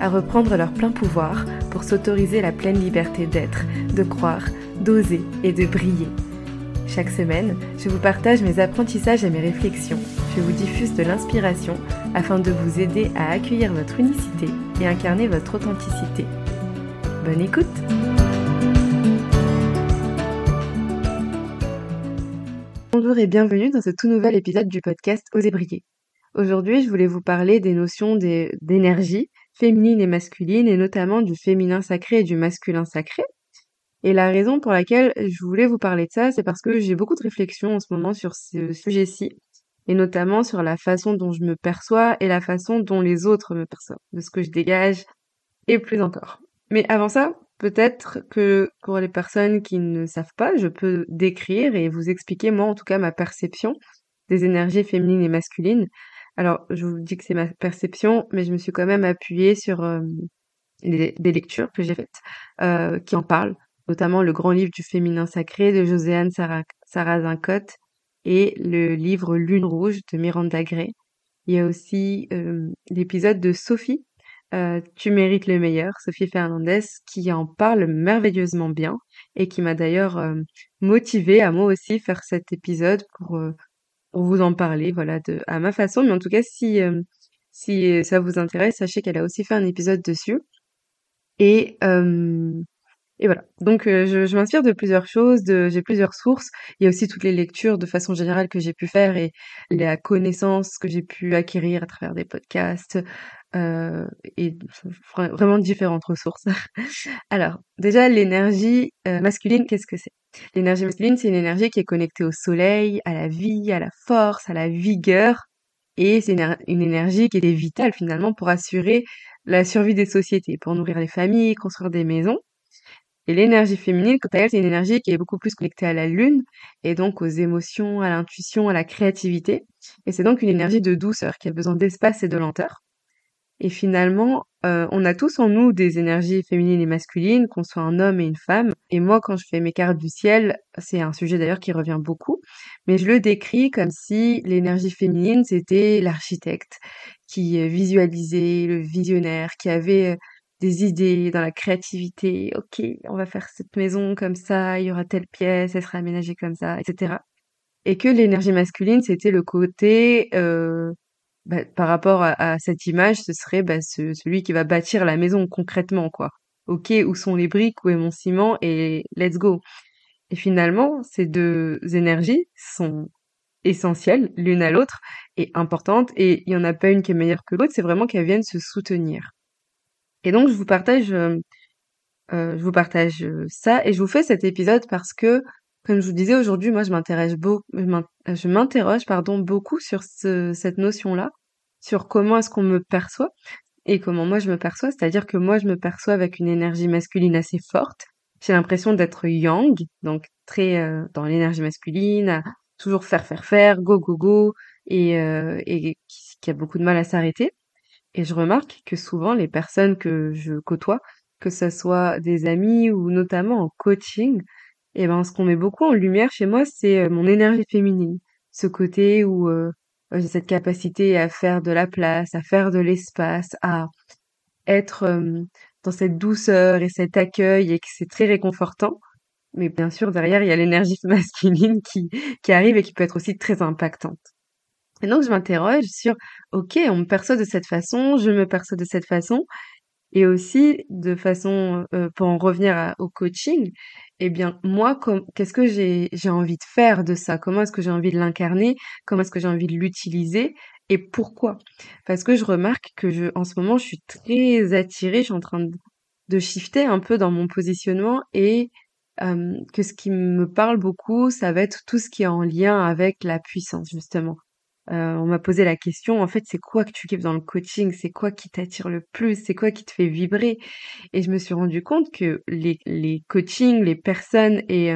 à reprendre leur plein pouvoir pour s'autoriser la pleine liberté d'être, de croire, d'oser et de briller. Chaque semaine, je vous partage mes apprentissages et mes réflexions. Je vous diffuse de l'inspiration afin de vous aider à accueillir votre unicité et incarner votre authenticité. Bonne écoute Bonjour et bienvenue dans ce tout nouvel épisode du podcast Osez briller. Aujourd'hui, je voulais vous parler des notions d'énergie féminine et masculine et notamment du féminin sacré et du masculin sacré. Et la raison pour laquelle je voulais vous parler de ça, c'est parce que j'ai beaucoup de réflexions en ce moment sur ce sujet-ci et notamment sur la façon dont je me perçois et la façon dont les autres me perçoivent, de ce que je dégage et plus encore. Mais avant ça, peut-être que pour les personnes qui ne savent pas, je peux décrire et vous expliquer moi en tout cas ma perception des énergies féminines et masculines alors, je vous dis que c'est ma perception, mais je me suis quand même appuyée sur euh, des, lectures que j'ai faites euh, qui en parlent, notamment le grand livre du féminin sacré de Joséanne Sarrazin-Cotte et le livre Lune rouge de Miranda Gray. Il y a aussi euh, l'épisode de Sophie, Tu mérites le meilleur, Sophie Fernandez, qui en parle merveilleusement bien et qui m'a d'ailleurs motivée à moi aussi faire cet épisode pour pour vous en parler, voilà, de, à ma façon. Mais en tout cas, si, euh, si ça vous intéresse, sachez qu'elle a aussi fait un épisode dessus. Et, euh, et voilà. Donc, euh, je, m'inspire de plusieurs choses, j'ai plusieurs sources. Il y a aussi toutes les lectures de façon générale que j'ai pu faire et la connaissance que j'ai pu acquérir à travers des podcasts, euh, et vraiment différentes ressources. Alors, déjà, l'énergie euh, masculine, qu'est-ce que c'est? L'énergie masculine, c'est une énergie qui est connectée au soleil, à la vie, à la force, à la vigueur, et c'est une, énergie qui est vitale finalement pour assurer la survie des sociétés, pour nourrir les familles, construire des maisons. Et l'énergie féminine, quant à elle, c'est une énergie qui est beaucoup plus connectée à la lune, et donc aux émotions, à l'intuition, à la créativité. Et c'est donc une énergie de douceur qui a besoin d'espace et de lenteur. Et finalement, euh, on a tous en nous des énergies féminines et masculines, qu'on soit un homme et une femme. Et moi, quand je fais mes cartes du ciel, c'est un sujet d'ailleurs qui revient beaucoup, mais je le décris comme si l'énergie féminine, c'était l'architecte qui visualisait, le visionnaire, qui avait euh, des idées dans la créativité. Ok, on va faire cette maison comme ça, il y aura telle pièce, elle sera aménagée comme ça, etc. Et que l'énergie masculine, c'était le côté euh, bah, par rapport à, cette image, ce serait bah, celui qui va bâtir la maison concrètement, quoi. Ok, où sont les briques, où est mon ciment, et let's go. Et finalement, ces deux énergies sont essentielles l'une à l'autre et importantes, et il n'y en a pas une qui est meilleure que l'autre, c'est vraiment qu'elles viennent se soutenir. Et donc, je vous partage, euh, euh, je vous partage euh, ça, et je vous fais cet épisode parce que comme je vous disais aujourd'hui, moi je m'intéresse beaucoup, je m'interroge pardon beaucoup sur cette notion-là, sur comment est-ce qu'on me perçoit et comment moi je me perçois. C'est-à-dire que moi je me perçois avec une énergie masculine assez forte. J'ai l'impression d'être yang, donc très euh, dans l'énergie masculine, à toujours faire faire faire, go go go, et, euh, et qui a beaucoup de mal à s'arrêter. Et je remarque que souvent les personnes que je côtoie, que ce soit des amis ou notamment en coaching, et ben, ce qu'on met beaucoup en lumière chez moi, c'est euh, mon énergie féminine. Ce côté où euh, j'ai cette capacité à faire de la place, à faire de l'espace, à être dans cette douceur et cet accueil et que c'est très réconfortant. Mais bien sûr, derrière, il y a l'énergie masculine qui, qui arrive et qui peut être aussi très impactante. Et donc, je m'interroge sur, OK, on me perçoit de cette façon, je me perçois de cette façon. Et aussi, de façon, euh, pour en revenir au coaching, eh bien, moi, qu'est-ce que j'ai, envie de faire de ça? Comment est-ce que j'ai envie de l'incarner? Comment est-ce que j'ai envie de l'utiliser? Et pourquoi? Parce que je remarque que je, en ce moment, je suis très attirée, je suis en train de, de shifter un peu dans mon positionnement et que ce qui me parle beaucoup, ça va être tout ce qui est en lien avec la puissance, justement. On m'a posé la question, en fait, c'est quoi que tu kiffes dans le coaching? C'est quoi qui t'attire le plus? C'est quoi qui te fait vibrer? Et je me suis rendu compte que les, les coachings, les personnes et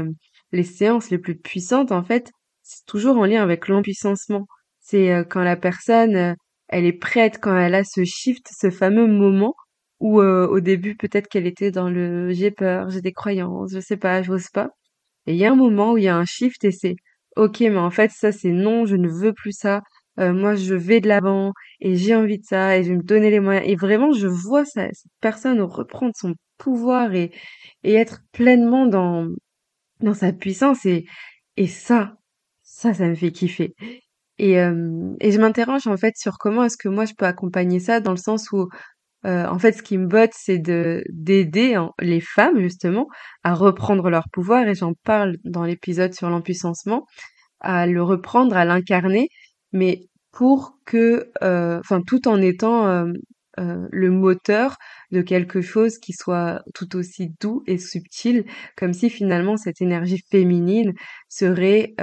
les séances les plus puissantes, en fait, c'est toujours en lien avec l'empuissancement. C'est quand la personne, elle est prête, quand elle a ce shift, ce fameux moment où au début peut-être qu'elle était dans le j'ai peur, j'ai des croyances, je sais pas, j'ose pas. Et il y a un moment où il y a un shift et c'est OK, mais en fait ça c'est non, je ne veux plus ça. moi je vais de l'avant et j'ai envie de ça et je vais me donner les moyens. Et vraiment je vois ça, cette personne reprendre son pouvoir et, et être pleinement dans, dans sa puissance et, et ça, ça, ça me fait kiffer. Et, et je m'interroge en fait sur comment est-ce que moi je peux accompagner ça dans le sens où euh, en fait, ce qui me botte, c'est de d'aider les femmes justement à reprendre leur pouvoir, et j'en parle dans l'épisode sur l'empuissancement, à le reprendre, à l'incarner, mais pour que, euh, enfin, tout en étant euh, le moteur de quelque chose qui soit tout aussi doux et subtil, comme si finalement cette énergie féminine serait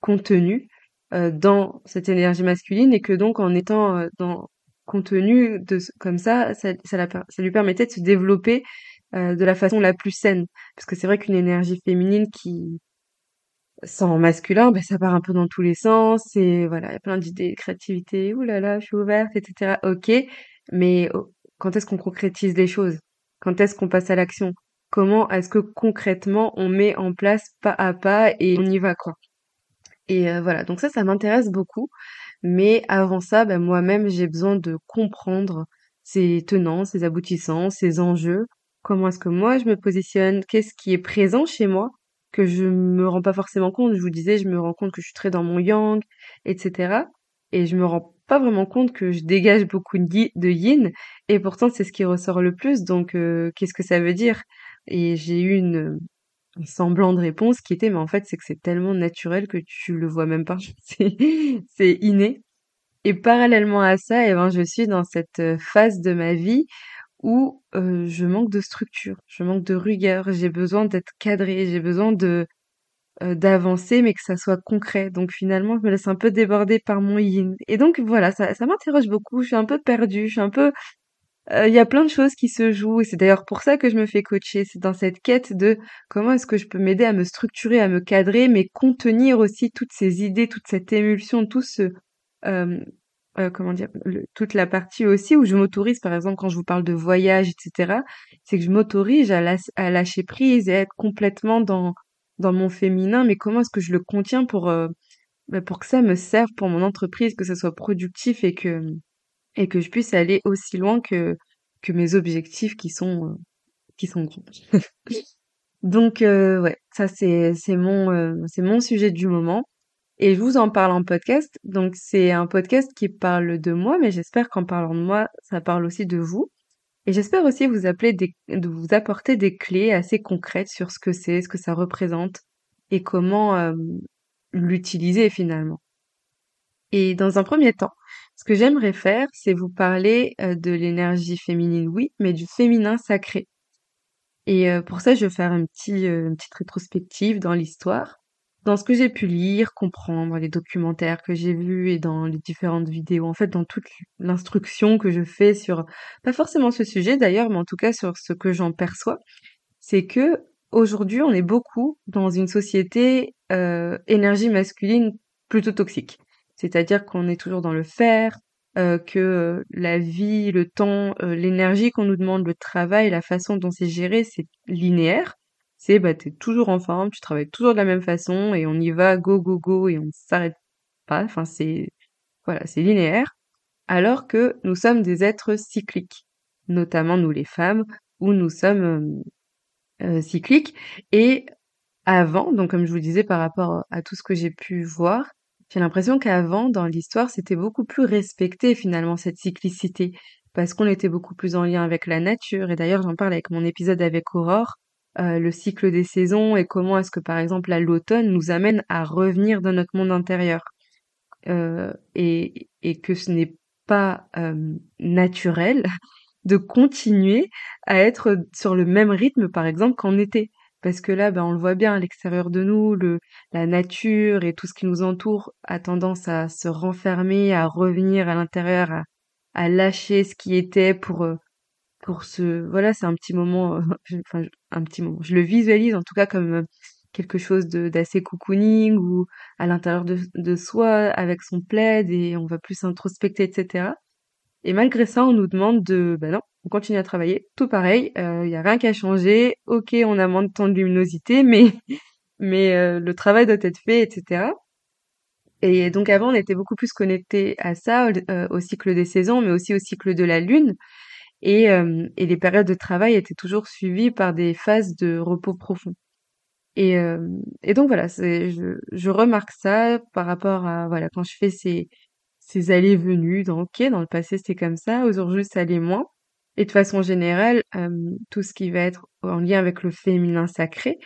contenue dans cette énergie masculine et que donc en étant dans contenu de comme ça, ça, ça, lui permettait de se développer euh, de la façon la plus saine. Parce que c'est vrai qu'une énergie féminine qui sans masculin, ben, ça part un peu dans tous les sens et voilà, il y a plein d'idées, de créativité, ouh là je suis ouverte, etc. Ok, mais quand est-ce qu'on concrétise les choses? Quand est-ce qu'on passe à l'action? Comment est-ce que concrètement on met en place pas à pas et on y va quoi? Et euh, voilà, donc ça, ça m'intéresse beaucoup. Mais avant ça, ben moi-même, j'ai besoin de comprendre ses tenants, ses aboutissants, ses enjeux. Comment est-ce que moi je me positionne? Qu'est-ce qui est présent chez moi que je me rends pas forcément compte? Je vous disais, je me rends compte que je suis très dans mon yang, etc. Et je me rends pas vraiment compte que je dégage beaucoup de yin, et pourtant c'est ce qui ressort le plus. Donc, euh, qu'est-ce que ça veut dire? Et j'ai eu une, un semblant de réponse qui était, mais en fait, c'est que c'est tellement naturel que tu le vois même pas. C'est, inné. Et parallèlement à ça, eh ben, je suis dans cette euh, phase de ma vie où euh, je manque de structure, je manque de rigueur, j'ai besoin d'être cadré, j'ai besoin de euh, d'avancer, mais que ça soit concret. Donc finalement, je me laisse un peu déborder par mon yin. Et donc voilà, ça, ça m'interroge beaucoup. Je suis un peu perdue, je suis un peu euh, il y a plein de choses qui se jouent et c'est d'ailleurs pour ça que je me fais coacher. C'est dans cette quête de comment est-ce que je peux m'aider à me structurer, à me cadrer, mais contenir aussi toutes ces idées, toute cette émulsion, tout ce euh, euh, comment dire, toute la partie aussi où je m'autorise, par exemple, quand je vous parle de voyage, etc., c'est que je m'autorise à, lâcher prise et à être complètement dans dans mon féminin. Mais comment est-ce que je le contiens pour bah, pour que ça me serve pour mon entreprise, que ça soit productif et que et que je puisse aller aussi loin que que mes objectifs qui sont euh, qui sont grands. Donc euh, ouais, ça c'est c'est mon euh, c'est mon sujet du moment et je vous en parle en podcast. Donc c'est un podcast qui parle de moi, mais j'espère qu'en parlant de moi, ça parle aussi de vous. Et j'espère aussi vous appeler des, de vous apporter des clés assez concrètes sur ce que c'est, ce que ça représente et comment l'utiliser finalement. Et dans un premier temps, ce que j'aimerais faire, c'est vous parler euh, de l'énergie féminine, oui, mais du féminin sacré. Et euh, pour ça, je vais faire un petit, euh, une petite rétrospective dans l'histoire, dans ce que j'ai pu lire, comprendre, les documentaires que j'ai vus et dans les différentes vidéos, en fait, dans toute l'instruction que je fais sur, pas forcément ce sujet d'ailleurs, mais en tout cas sur ce que j'en perçois, c'est que aujourd'hui, on est beaucoup dans une société énergie masculine plutôt toxique. C'est-à-dire qu'on est toujours dans le faire, euh, que euh, la vie, le temps, euh, l'énergie qu'on nous demande, le travail, la façon dont c'est géré, c'est linéaire. C'est bah t'es toujours en forme, tu travailles toujours de la même façon et on y va go go go et on ne s'arrête pas. Enfin c'est voilà, c'est linéaire. Alors que nous sommes des êtres cycliques, notamment nous les femmes, où nous sommes cycliques. Et avant, donc comme je vous disais par rapport à tout ce que j'ai pu voir, j'ai l'impression qu'avant, dans l'histoire, c'était beaucoup plus respecté finalement cette cyclicité, parce qu'on était beaucoup plus en lien avec la nature. Et d'ailleurs, j'en parle avec mon épisode avec Aurore, euh, le cycle des saisons et comment est-ce que par exemple l'automne nous amène à revenir dans notre monde intérieur. Euh, et, que ce n'est pas euh, naturel de continuer à être sur le même rythme par exemple qu'en été. Parce que là, ben, on le voit bien à l'extérieur de nous, le la nature et tout ce qui nous entoure a tendance à se renfermer, à revenir à l'intérieur, à à lâcher ce qui était pour, heu, pour se voilà, c'est un petit moment, heu, enfin, un petit moment. Je le visualise en tout cas comme, heu, quelque chose d'assez cocooning ou à l'intérieur de de soi avec son plaid et on va plus s'introspecter et cetera et malgré ça, on nous demande de bah, non, on continue à travailler, tout pareil, il y a rien qui a changé. OK, on a moins de luminosité mais mais heu, le travail doit être fait et cetera. Et donc avant, on était beaucoup plus connectés à ça, au d au cycle des saisons, mais aussi au cycle de la lune. Et hem et les périodes de travail étaient toujours suivies par des phases de repos profond. Et hem et donc voilà, je je remarque ça par rapport à voilà, quand je fais ces ces allées-venues dans OK, dans le passé, c'était comme ça, aujourd'hui, ça l'est moins et de façon générale, hem, tout ce qui va être en lien avec le féminin sacré,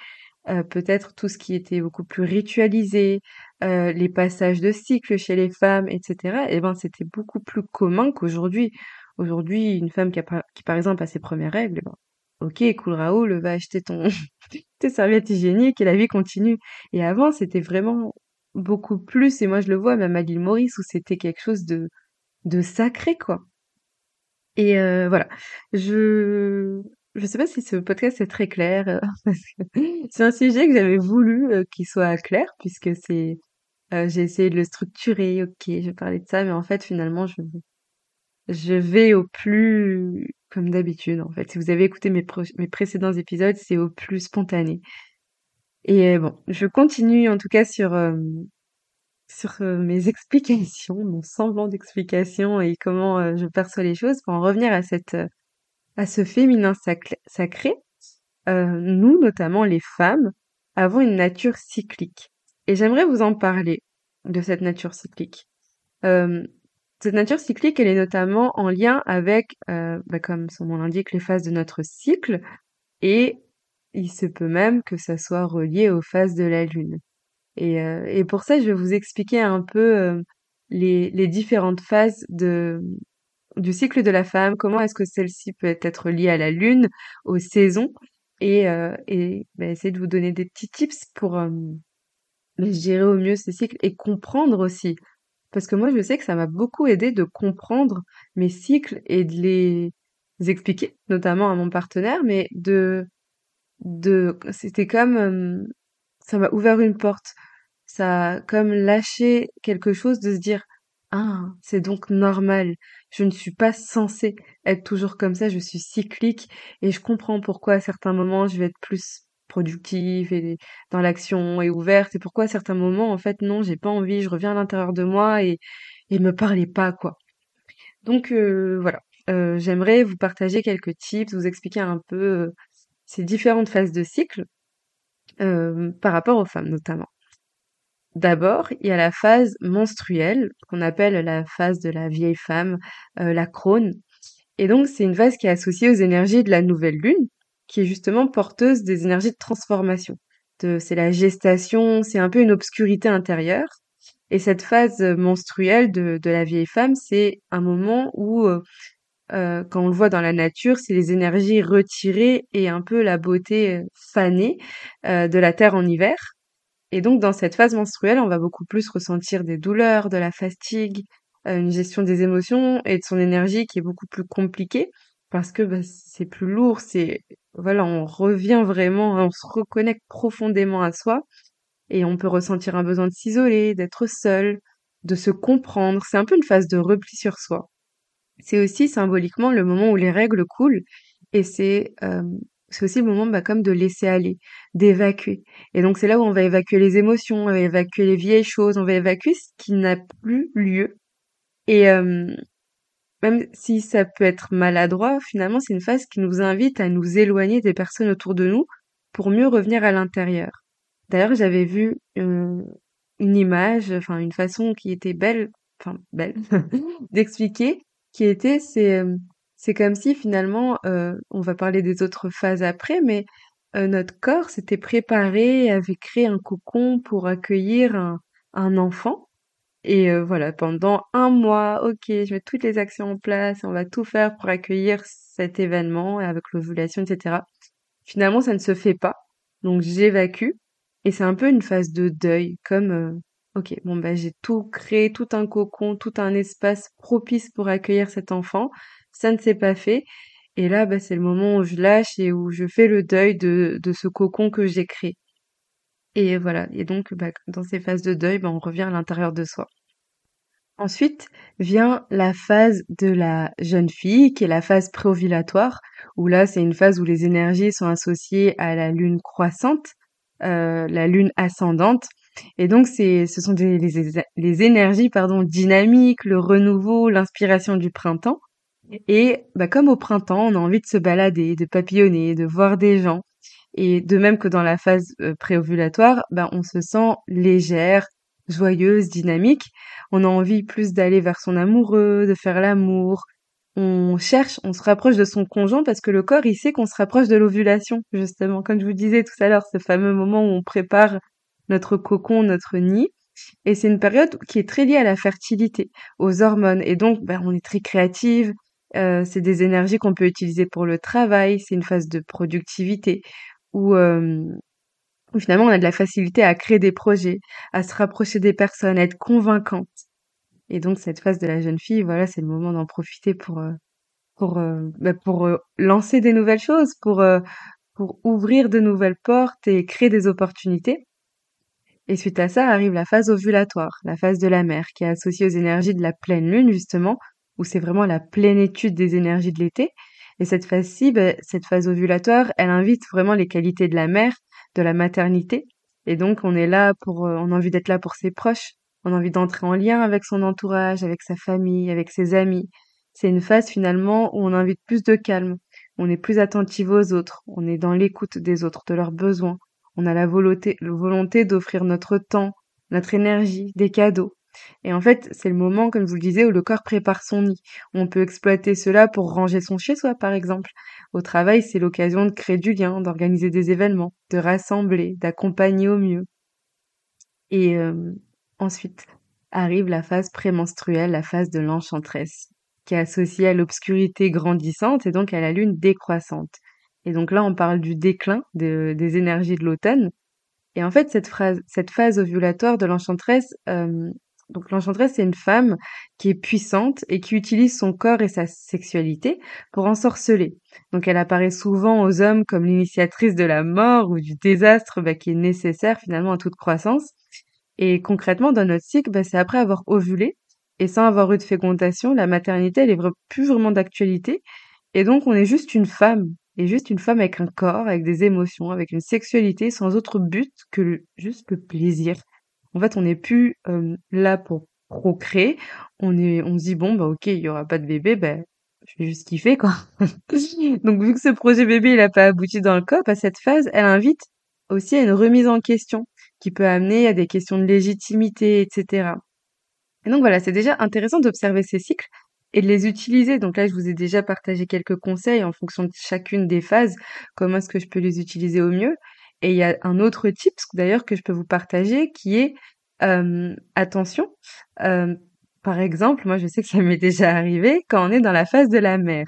heu, peut-être tout ce qui était beaucoup plus ritualisé, heu, les passages de cycle chez les femmes et cetera et ben, c'était beaucoup plus commun qu'aujourd'hui. Aujourd'hui, une femme qui par exemple a ses 1res règles, et ben, OK, cool Raoul, va acheter ton tes serviettes hygiéniques et la vie continue et avant, c'était vraiment beaucoup plus et moi je le vois même à l'île Maurice où c'était quelque chose de de sacré, quoi et heu, voilà. Je je sais pas si ce podcast est très clair, heu, parce que c'est un sujet que j'avais voulu, heu, qu'il soit clair puisque c'est heu, j'ai essayé de le structurer. OK, je parler de ça, mais en fait, finalement, je je vais au plus comme d'habitude, en fait. Si vous avez écouté mes mes précédents épisodes, c'est au plus spontané et bon, je continue en tout cas sur, sur, heu, mes explications, mon semblant d'explication et comment, heu, je perçois les choses pour en revenir à à ce féminin sacré. Nous, notamment les femmes, avons une nature cyclique et j'aimerais vous en parler de cette nature cyclique. Cette nature cyclique, elle est notamment en lien avec, bah, comme son nom l'indique, les phases de notre cycle et il se peut même que ça soit relié aux phases de la lune et heu et pour ça, je vais vous expliquer un peu, heu, les les différentes phases de du cycle de la femme. Comment est-ce que celle-ci peut être liée à la lune, aux saisons? Et heu et bah, essayer de vous donner des petits tips pour, hem, gérer au mieux ces cycles et comprendre aussi. Parce que moi, je sais que ça m'a beaucoup aidé de comprendre mes cycles et de les expliquer, notamment à mon partenaire, mais de de c'était comme, ça m'a ouvert une porte. Ça a comme lâché quelque chose de se dire: «Ah, c'est donc normal. Je ne suis pas censée être toujours comme ça, je suis cyclique et je comprends pourquoi à certains moments je vais être plus productive et dans l'action et ouverte et pourquoi à certains moments, en fait, non, j'ai pas envie, je reviens à l'intérieur de moi et et me parlez pas, quoi». Donc heu, voilà, heu, j'aimerais vous partager quelques tips, vous expliquer un peu, heu, ces différentes phases de cycle, hem, par rapport aux femmes, notamment. D'abord, il y a la phase menstruelle qu'on appelle la phase de la vieille femme, heu, la crone et donc c'est une phase qui est associée aux énergies de la nouvelle lune, qui est justement porteuse des énergies de transformation. C'est la gestation, c'est un peu une obscurité intérieure et cette phase, menstruelle de la vieille femme, c'est un moment où, heu heu, quand on le voit dans la nature, c'est les énergies retirées et un peu la beauté, heu, fanée, heu, de la terre en hiver et donc dans cette phase menstruelle, on va beaucoup plus ressentir des douleurs, de la fatigue, heu, une gestion des émotions et de son énergie qui est beaucoup plus compliquée parce que, bah, c'est plus lourd, c'est voilà, on revient vraiment, on se reconnecte profondément à soi et on peut ressentir un besoin de s'isoler, d'être seul, de se comprendre. C'est un peu une phase de repli sur soi. C'est aussi symboliquement le moment où les règles coulent et c'est, hem, c'est aussi le moment, bah, comme de laisser aller, d'évacuer et donc c'est là où on va évacuer les émotions, on va évacuer les vieilles choses, on va évacuer ce qui n'a plus lieu et hem, même si ça peut être maladroit, finalement, c'est une phase qui nous invite à nous éloigner des personnes autour de nous pour mieux revenir à l'intérieur. D'ailleurs, j'avais vu, heu, une image, enfin une façon qui était belle, enfin belle, d'expliquer, qui était c'est, c'est comme si finalement, heu, on va parler des autres phases après, mais heu, notre corps s'était préparé, avait créé un cocon pour accueillir un un enfant et heu, voilà, pendant un mois, OK, je mets toutes les actions en place, on va tout faire pour accueillir cet événement avec l'ovulation et cetera. Finalement, ça ne se fait pas donc j'évacue et c'est un peu une phase de deuil comme, OK, bon, bah, j'ai tout créé, tout un cocon, tout un espace propice pour accueillir cet enfant. Ça ne s'est pas fait et là, bah, c'est le moment où je lâche et où je fais le deuil de ce cocon que j'ai créé et voilà et donc bah, dans ces phases de deuil, bah, on revient à l'intérieur de soi. Ensuite vient la phase de la jeune fille, qui est la phase préovulatoire, où là, c'est une phase où les énergies sont associées à la lune croissante, euh, la lune ascendante. Et donc, c'est, ce sont des, les, les énergies pardon, dynamiques, le renouveau, l'inspiration du printemps. Et bah, comme au printemps, on a envie de se balader, de papillonner, de voir des gens. Et de même que dans la phase euh, préovulatoire, bah, on se sent légère, joyeuse, dynamique. On a envie plus d'aller vers son amoureux, de faire l'amour. On cherche, on se rapproche de son conjoint parce que le corps, il sait qu'on se rapproche de l'ovulation, justement. Comme je vous disais tout à l'heure, ce fameux moment où on prépare notre cocon, notre nid. Et c'est une période qui est très liée à la fertilité, aux hormones. Et donc, ben, on est très créative. Euh, c'est des énergies qu'on peut utiliser pour le travail. C'est une phase de productivité où euh, finalement on a de la facilité à créer des projets, à se rapprocher des personnes, à être convaincante. Et donc cette phase de la jeune fille, voilà, c'est le moment d'en profiter pour euh, pour euh, bah, pour euh, lancer des nouvelles choses, pour pour ouvrir de nouvelles portes et créer des opportunités. Et suite à ça arrive la phase ovulatoire, la phase de la mère, qui est associée aux énergies de la pleine lune justement, où c'est vraiment la plénitude des énergies de l'été. Et cette phase-ci, bah, cette phase ovulatoire, elle invite vraiment les qualités de la mère, de la maternité. Et donc, on est là pour, euh, on a envie d'être là pour ses proches. On a envie d'entrer en lien avec son entourage, avec sa famille, avec ses amis. C'est une phase finalement où on invite plus de calme. On est plus attentif aux autres. On est dans l'écoute des autres, de leurs besoins. On a la volonté, d'offrir notre temps, notre énergie, des cadeaux. Et en fait, c'est le moment, comme je vous le disais, où le corps prépare son nid. On peut exploiter cela pour ranger son chez-soi, par exemple. Au travail, c'est l'occasion de créer du lien, d'organiser des événements, de rassembler, d'accompagner au mieux. Et euh, ensuite arrive la phase prémenstruelle, la phase de l'enchantresse, qui est associée à l'obscurité grandissante et donc à la lune décroissante. Et donc là, on parle du déclin des énergies de l'automne. Et en fait, cette, phrase, cette phase ovulatoire de l'enchantresse, euh, donc l'enchantresse, c'est une femme qui est puissante et qui utilise son corps et sa sexualité pour ensorceler. Donc elle apparaît souvent aux hommes comme l'initiatrice de la mort ou du désastre bah, qui est nécessaire finalement à toute croissance. Et concrètement, dans notre cycle, bah, c'est après avoir ovulé et sans avoir eu de fécondation, la maternité, elle est plus vraiment d'actualité. Et donc on est juste une femme, et juste une femme avec un corps, avec des émotions, avec une sexualité sans autre but que juste le plaisir en fait, on n'est plus là pour procréer. On est, on se dit bon bah ok, il y aura pas de bébé, ben je vais juste kiffer quoi. Donc vu que ce projet bébé il a pas abouti dans le corps, à cette phase, elle invite aussi à une remise en question qui peut amener à des questions de légitimité, etc. Et donc voilà, c'est déjà intéressant d'observer ces cycles et de les utiliser. Donc là, je vous ai déjà partagé quelques conseils en fonction de chacune des phases, comment est-ce que je peux les utiliser au mieux. Et il y a un autre tip d'ailleurs que je peux vous partager qui est attention. par exemple, moi je sais que ça m'est déjà arrivé quand on est dans la phase de la mer,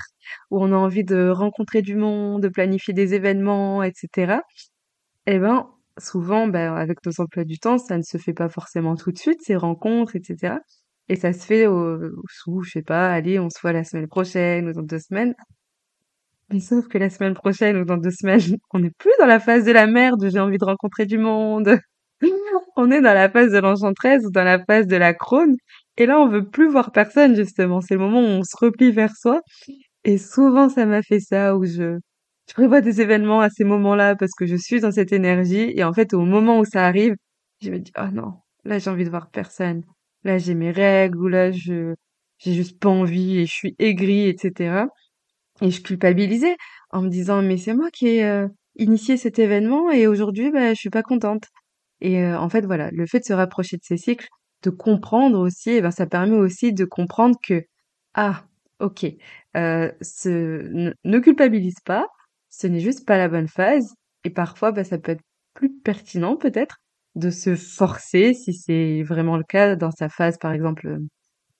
où on a envie de rencontrer du monde, de planifier des événements, etc. Eh ben souvent, ben, avec nos emplois du temps, ça ne se fait pas forcément tout de suite, ces rencontres, etc. Et ça se fait au, sous, je sais pas, allez, on se voit la semaine prochaine ou dans deux semaines. Mais sauf que la semaine prochaine ou dans deux semaines, on n'est plus dans la phase de la merde j'ai envie de rencontrer du monde. on est dans la phase de l'enchantresse ou dans la phase de la crône. Et là, on veut plus voir personne, justement. C'est le moment où on se replie vers soi. Et souvent, ça m'a fait ça, où je, je prévois des événements à ces moments-là parce que je suis dans cette énergie. Et en fait, au moment où ça arrive, je me dis, oh non, là, j'ai envie de voir personne. Là, j'ai mes règles, ou là, je, j'ai juste pas envie et je suis aigrie, etc. Et je culpabilisais en me disant mais c'est moi qui ai euh, initié cet événement et aujourd'hui bah, je suis pas contente. Et euh, en fait voilà, le fait de se rapprocher de ces cycles, de comprendre aussi, eh ben ça permet aussi de comprendre que ah ok, euh, ce, ne, culpabilise pas, ce n'est juste pas la bonne phase et parfois bah, ça peut être plus pertinent peut-être de se forcer si c'est vraiment le cas dans sa phase par exemple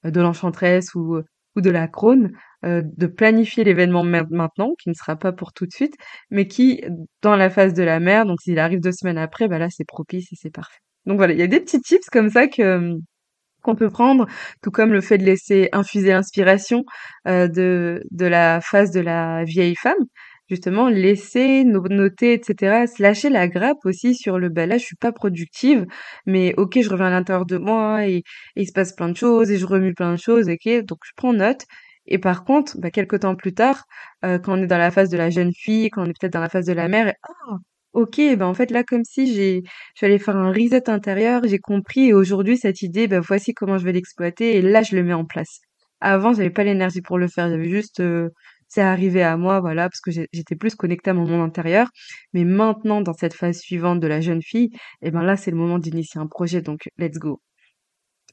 de l'enchantresse ou ou de la crône euh, de planifier l'événement maintenant, qui ne sera pas pour tout de suite, mais qui, dans la phase de la mère, donc s'il arrive deux semaines après, bah là c'est propice et c'est parfait. Donc voilà, il y a des petits tips comme ça que qu'on peut prendre, tout comme le fait de laisser infuser l'inspiration euh, de, de la phase de la vieille femme, justement laisser noter, etc. Se lâcher la grappe aussi sur le bah là je suis pas productive, mais ok je reviens à l'intérieur de moi et, il se passe plein de choses et je remue plein de choses, ok donc je prends note. Et par contre, bah, quelques temps plus tard, euh, quand on est dans la phase de la jeune fille, quand on est peut-être dans la phase de la mère, ah, OK, ben en fait là comme si j'ai je suis allée faire un reset intérieur, j'ai compris et aujourd'hui cette idée, ben voici comment je vais l'exploiter et là je le mets en place. Avant, j'avais pas l'énergie pour le faire, j'avais juste euh, c'est arrivé à moi voilà parce que j'étais plus connectée à mon monde intérieur, mais maintenant dans cette phase suivante de la jeune fille, et ben là c'est le moment d'initier un projet donc let's go.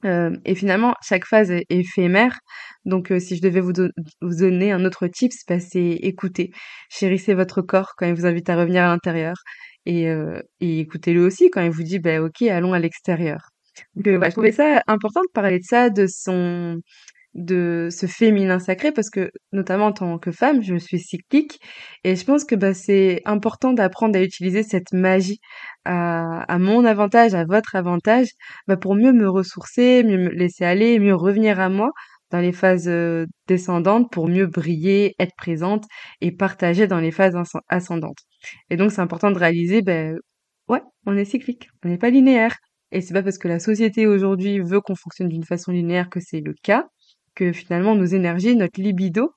Euh, et finalement, chaque phase est éphémère. Donc, euh, si je devais vous, vous, donner un autre tips, bah, c'est écouter. Chérissez votre corps quand il vous invite à revenir à l'intérieur. Et, euh, et écoutez-le aussi quand il vous dit, bah, OK, allons à l'extérieur. Donc, je trouvais ça important de parler de ça, de son, de ce féminin sacré parce que notamment en tant que femme je suis cyclique et je pense que bah, c'est important d'apprendre à utiliser cette magie à, à, mon avantage à votre avantage bah, pour mieux me ressourcer mieux me laisser aller mieux revenir à moi dans les phases euh, descendantes pour mieux briller être présente et partager dans les phases ascendantes. Et donc c'est important de réaliser ben ouais on est cyclique on n'est pas linéaire. Et c'est pas parce que la société aujourd'hui veut qu'on fonctionne d'une façon linéaire que c'est le cas que finalement nos énergies, notre libido,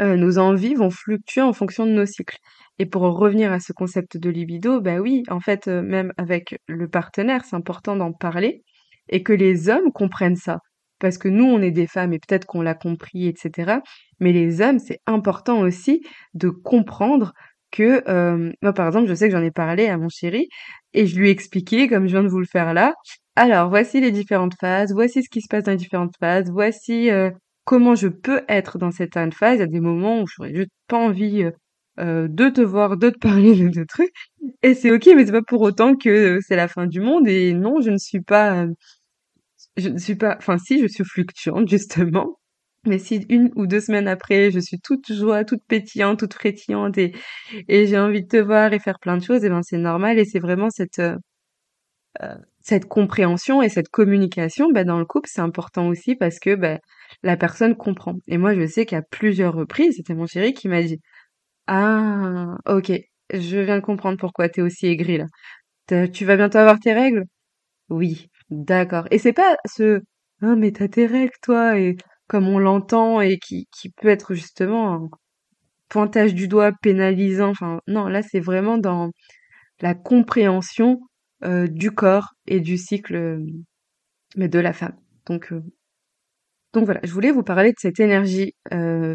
euh, nos envies vont fluctuer en fonction de nos cycles. Et pour revenir à ce concept de libido, bah oui, en fait, euh, même avec le partenaire, c'est important d'en parler et que les hommes comprennent ça. Parce que nous, on est des femmes et peut-être qu'on l'a compris, etc. Mais les hommes, c'est important aussi de comprendre que, euh, moi par exemple, je sais que j'en ai parlé à mon chéri et je lui ai expliqué, comme je viens de vous le faire là, alors, voici les différentes phases, voici ce qui se passe dans les différentes phases, voici euh, comment je peux être dans cette phase. Il y a des moments où j'aurais juste pas envie euh, euh, de te voir, de te parler de, trucs. Et c'est ok, mais c'est pas pour autant que c'est la fin du monde. Et non, je ne suis pas, je ne suis pas, enfin si, je suis fluctuante justement. Mais si une ou deux semaines après, je suis toute joie, toute pétillante, toute frétillante et, et j'ai envie de te voir et faire plein de choses, et ben c'est normal et c'est vraiment cette cette compréhension et cette communication, bah, dans le couple, c'est important aussi parce que bah, la personne comprend. Et moi, je sais qu'à plusieurs reprises, c'était mon chéri qui m'a dit Ah, ok, je viens de comprendre pourquoi t'es aussi aigri là. Tu vas bientôt avoir tes règles? Oui, d'accord. Et c'est pas ce Ah, mais t'as tes règles, toi, et comme on l'entend et qui, qui peut être justement un pointage du doigt pénalisant. Enfin, non, là, c'est vraiment dans la compréhension euh, du corps et du cycle euh, mais de la femme. Donc, euh, donc voilà, je voulais vous parler de cette énergie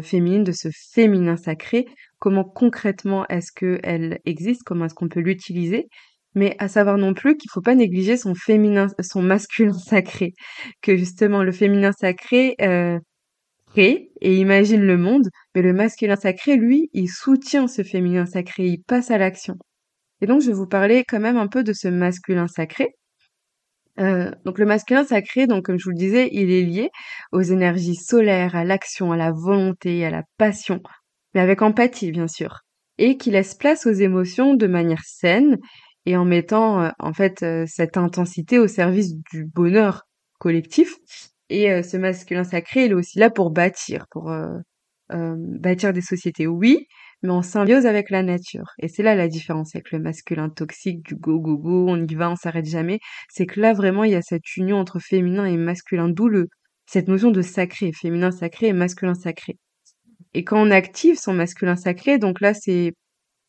féminine, de ce féminin sacré, comment concrètement est-ce qu'elle existe, comment est-ce qu'on peut l'utiliser, mais à savoir non plus qu'il faut pas négliger son féminin, son masculin sacré, que justement le féminin sacré crée et imagine le monde, mais le masculin sacré, lui, il soutient ce féminin sacré, il passe à l'action. Et donc, je vais vous parler quand même un peu de ce masculin sacré. Euh, donc, le masculin sacré, donc comme je vous le disais, il est lié aux énergies solaires, à l'action, à la volonté, à la passion, mais avec empathie, bien sûr, et qui laisse place aux émotions de manière saine et en mettant euh, en fait euh, cette intensité au service du bonheur collectif. Et ce masculin sacré, il est aussi là pour bâtir, pour bâtir des sociétés. Oui, mais en symbiose avec la nature. Et c'est là la différence avec le masculin toxique, du go go go, on y va, on s'arrête jamais. C'est que là vraiment il y a cette union entre féminin et masculin, d'où le cette notion de sacré, féminin sacré et masculin sacré. Et quand on active son masculin sacré, donc là c'est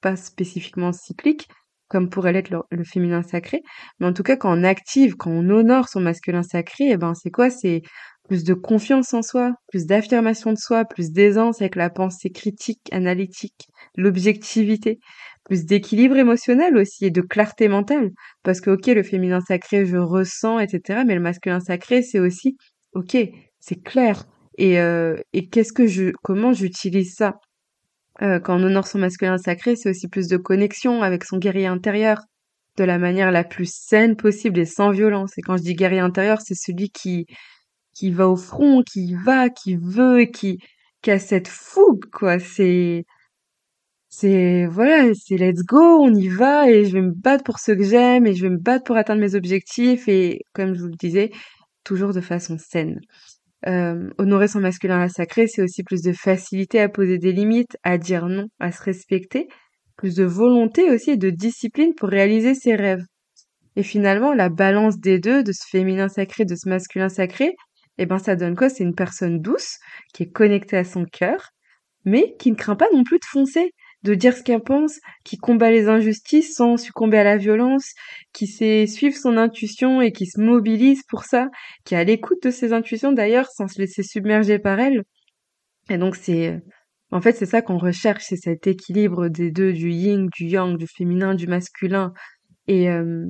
pas spécifiquement cyclique, comme pourrait l'être le, féminin sacré, mais en tout cas quand on active, quand on honore son masculin sacré, et eh ben c'est quoi? C'est plus de confiance en soi, plus d'affirmation de soi, plus d'aisance avec la pensée critique, analytique, l'objectivité, plus d'équilibre émotionnel aussi et de clarté mentale. Parce que, ok, le féminin sacré, je ressens, etc. Mais le masculin sacré, c'est aussi, ok, c'est clair. Et, euh, et qu'est-ce que je, comment j'utilise ça? Euh, Quand on honore son masculin sacré, c'est aussi plus de connexion avec son guerrier intérieur, de la manière la plus saine possible et sans violence. Et quand je dis guerrier intérieur, c'est celui qui qui va au front, qui va, qui veut, qui, qui a cette fougue, quoi. C'est, c'est, voilà, c'est let's go, on y va et je vais me battre pour ce que j'aime et je vais me battre pour atteindre mes objectifs et, comme je vous le disais, toujours de façon saine. Euh, honorer son masculin à sacré, c'est aussi plus de facilité à poser des limites, à dire non, à se respecter, plus de volonté aussi et de discipline pour réaliser ses rêves. Et finalement, la balance des deux, de ce féminin sacré, de ce masculin sacré, eh ben ça donne quoi? C'est une personne douce, qui est connectée à son cœur, mais qui ne craint pas non plus de foncer, de dire ce qu'elle pense, qui combat les injustices sans succomber à la violence, qui sait suivre son intuition et qui se mobilise pour ça, qui est à l'écoute de ses intuitions d'ailleurs sans se laisser submerger par elles. Et donc c'est en fait c'est ça qu'on recherche, c'est cet équilibre des deux, du yin, du yang, du féminin, du masculin, et euh,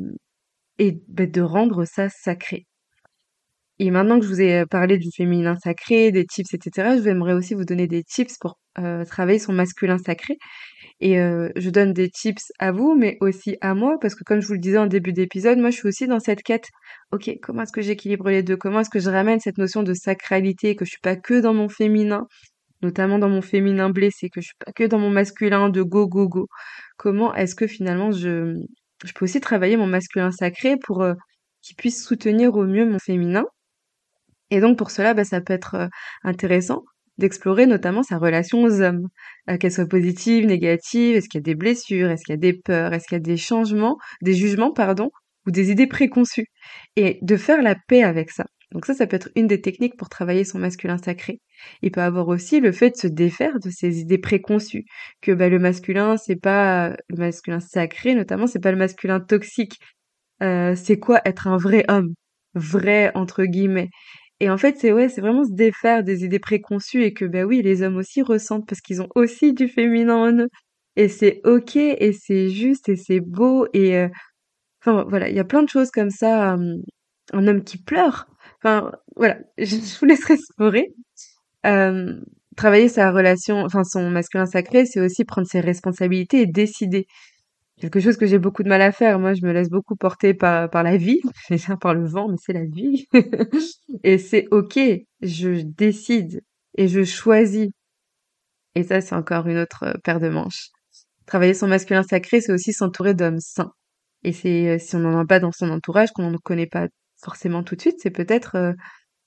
et ben, de rendre ça sacré. Et maintenant que je vous ai parlé du féminin sacré, des tips, etc., je j'aimerais aussi vous donner des tips pour euh, travailler son masculin sacré. Et euh, je donne des tips à vous, mais aussi à moi, parce que comme je vous le disais en début d'épisode, moi je suis aussi dans cette quête. Ok, comment est-ce que j'équilibre les deux? Comment est-ce que je ramène cette notion de sacralité, que je suis pas que dans mon féminin, notamment dans mon féminin blessé, que je suis pas que dans mon masculin de go go go? Comment est-ce que finalement je je peux aussi travailler mon masculin sacré pour euh, qu'il puisse soutenir au mieux mon féminin? Et donc pour cela, bah, ça peut être euh, intéressant d'explorer notamment sa relation aux hommes, euh, qu'elle soit positive, négative, est-ce qu'il y a des blessures, est-ce qu'il y a des peurs, est-ce qu'il y a des changements, des jugements, pardon, ou des idées préconçues, et de faire la paix avec ça. Donc ça, ça peut être une des techniques pour travailler son masculin sacré. Il peut avoir aussi le fait de se défaire de ces idées préconçues, que bah, le masculin, c'est pas le masculin sacré, notamment, c'est pas le masculin toxique. Euh, c'est quoi être un vrai homme, vrai entre guillemets et en fait, c'est ouais, c'est vraiment se défaire des idées préconçues et que bah oui, les hommes aussi ressentent parce qu'ils ont aussi du féminin en eux. Et c'est ok et c'est juste et c'est beau et euh, enfin voilà, il y a plein de choses comme ça. un homme qui pleure. Enfin voilà, je, vous laisserai explorer. Euh, travailler sa relation, enfin son masculin sacré, c'est aussi prendre ses responsabilités et décider quelque chose que j'ai beaucoup de mal à faire. Moi, je me laisse beaucoup porter par, par la vie, par le vent, mais c'est la vie. et c'est ok, je décide et je choisis. Et ça, c'est encore une autre euh, paire de manches. Travailler son masculin sacré, c'est aussi s'entourer d'hommes sains. Et c'est euh, si on n'en a pas dans son entourage, qu'on ne connaît pas forcément tout de suite, c'est peut-être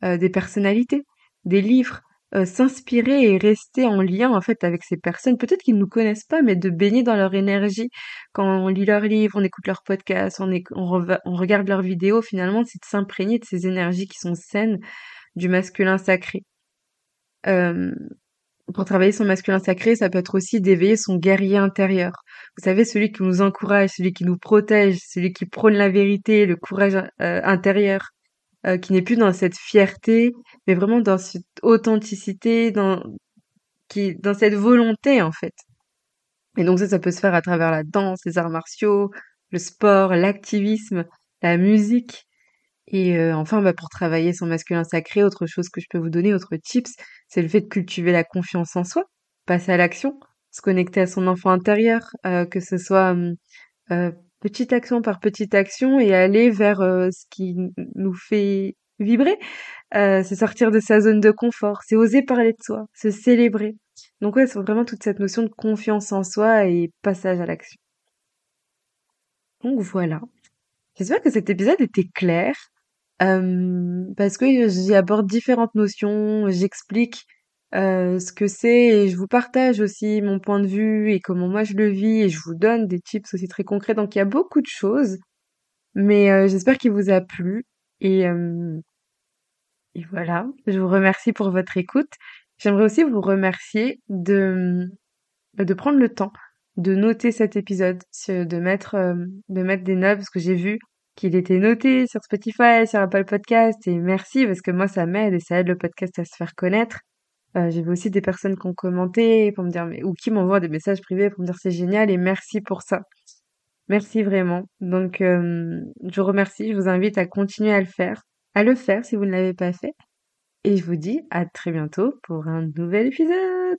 euh, des personnalités, des livres, euh, s'inspirer et rester en lien en fait avec ces personnes, peut-être qu'ils ne nous connaissent pas, mais de baigner dans leur énergie. Quand on lit leurs livres, on écoute leurs podcasts, on, regarde leurs vidéos, finalement, c'est de s'imprégner de ces énergies qui sont saines du masculin sacré. Euh, pour travailler son masculin sacré, ça peut être aussi d'éveiller son guerrier intérieur. Vous savez, celui qui nous encourage, celui qui nous protège, celui qui prône la vérité, le courage euh, intérieur. Euh, qui n'est plus dans cette fierté, mais vraiment dans cette authenticité, dans qui dans cette volonté en fait. Et donc ça, ça peut se faire à travers la danse, les arts martiaux, le sport, l'activisme, la musique. Et euh, enfin, bah, pour travailler son masculin sacré, autre chose que je peux vous donner, autre tips, c'est le fait de cultiver la confiance en soi, passer à l'action, se connecter à son enfant intérieur, euh, que ce soit hum, petite action par petite action et aller vers euh, ce qui nous fait vibrer. Euh, c'est sortir de sa zone de confort, c'est oser parler de soi, se célébrer. Donc ouais, c'est vraiment toute cette notion de confiance en soi et passage à l'action. Donc voilà. J'espère que cet épisode était clair. Euh, parce que j'y aborde différentes notions, j'explique euh, ce que c'est et je vous partage aussi mon point de vue et comment moi je le vis et je vous donne des tips aussi très concrets. Donc il y a beaucoup de choses, mais euh, j'espère qu'il vous a plu et, euh, et voilà. Je vous remercie pour votre écoute. J'aimerais aussi vous remercier de de prendre le temps de noter cet épisode, de mettre de mettre des notes parce que j'ai vu qu'il était noté sur Spotify, sur Apple Podcast et merci parce que moi ça m'aide et ça aide le podcast à se faire connaître. Euh, j'ai vu aussi des personnes qui ont commenté pour me dire mais ou qui m'envoient des messages privés pour me dire c'est génial et merci pour ça. Merci vraiment. Donc euh, je vous remercie, je vous invite à continuer à le faire, à le faire si vous ne l'avez pas fait. Et je vous dis à très bientôt pour un nouvel épisode.